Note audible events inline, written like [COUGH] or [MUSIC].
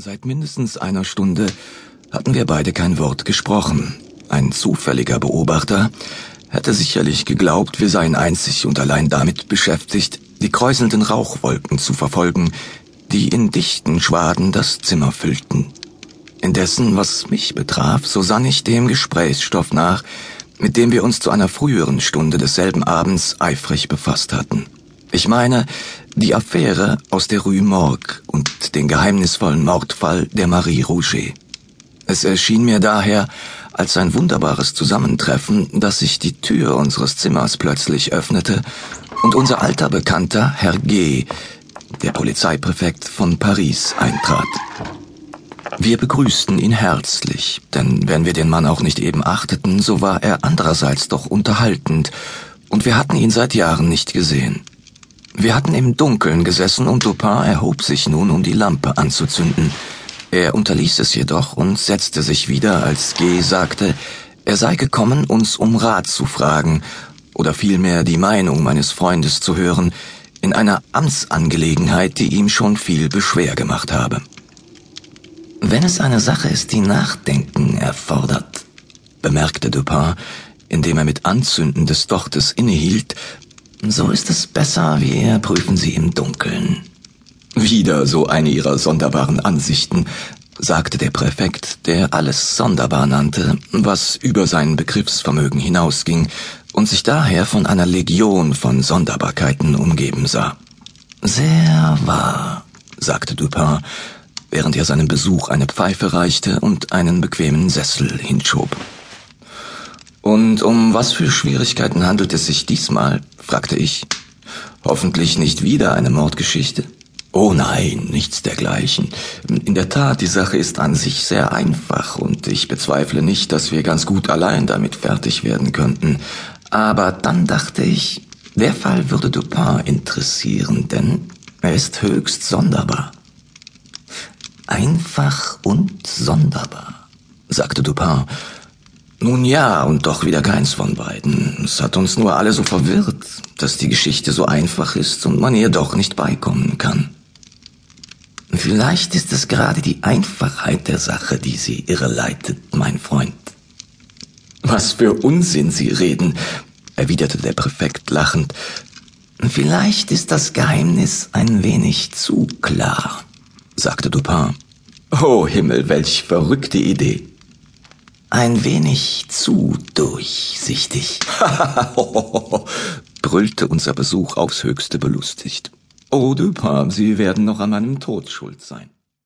Seit mindestens einer Stunde hatten wir beide kein Wort gesprochen. Ein zufälliger Beobachter hätte sicherlich geglaubt, wir seien einzig und allein damit beschäftigt, die kräuselnden Rauchwolken zu verfolgen, die in dichten Schwaden das Zimmer füllten. Indessen, was mich betraf, so sann ich dem Gesprächsstoff nach, mit dem wir uns zu einer früheren Stunde desselben Abends eifrig befasst hatten. Ich meine, die Affäre aus der Rue Morgue und den geheimnisvollen Mordfall der Marie Rouget. Es erschien mir daher als ein wunderbares Zusammentreffen, dass sich die Tür unseres Zimmers plötzlich öffnete und unser alter Bekannter Herr G., der Polizeipräfekt von Paris, eintrat. Wir begrüßten ihn herzlich, denn wenn wir den Mann auch nicht eben achteten, so war er andererseits doch unterhaltend, und wir hatten ihn seit Jahren nicht gesehen. Wir hatten im Dunkeln gesessen und Dupin erhob sich nun, um die Lampe anzuzünden. Er unterließ es jedoch und setzte sich wieder, als G. sagte, er sei gekommen, uns um Rat zu fragen oder vielmehr die Meinung meines Freundes zu hören in einer Amtsangelegenheit, die ihm schon viel beschwer gemacht habe. Wenn es eine Sache ist, die Nachdenken erfordert, bemerkte Dupin, indem er mit Anzünden des Dochtes innehielt so ist es besser, wir prüfen sie im Dunkeln. Wieder so eine ihrer sonderbaren Ansichten, sagte der Präfekt, der alles sonderbar nannte, was über sein Begriffsvermögen hinausging und sich daher von einer Legion von Sonderbarkeiten umgeben sah. Sehr wahr, sagte Dupin, während er seinem Besuch eine Pfeife reichte und einen bequemen Sessel hinschob. Und um was für Schwierigkeiten handelt es sich diesmal? fragte ich. Hoffentlich nicht wieder eine Mordgeschichte. Oh nein, nichts dergleichen. In der Tat, die Sache ist an sich sehr einfach und ich bezweifle nicht, dass wir ganz gut allein damit fertig werden könnten. Aber dann dachte ich, der Fall würde Dupin interessieren, denn er ist höchst sonderbar. Einfach und sonderbar, sagte Dupin nun ja, und doch wieder keins von beiden. Es hat uns nur alle so verwirrt, dass die Geschichte so einfach ist und man ihr doch nicht beikommen kann. Vielleicht ist es gerade die Einfachheit der Sache, die sie irreleitet, mein Freund. Was für Unsinn Sie reden, erwiderte der Präfekt lachend. Vielleicht ist das Geheimnis ein wenig zu klar, sagte Dupin. Oh Himmel, welch verrückte Idee. Ein wenig zu durchsichtig, [LAUGHS] brüllte unser Besuch aufs höchste belustigt. Oh, Dupin, Sie werden noch an meinem Tod schuld sein.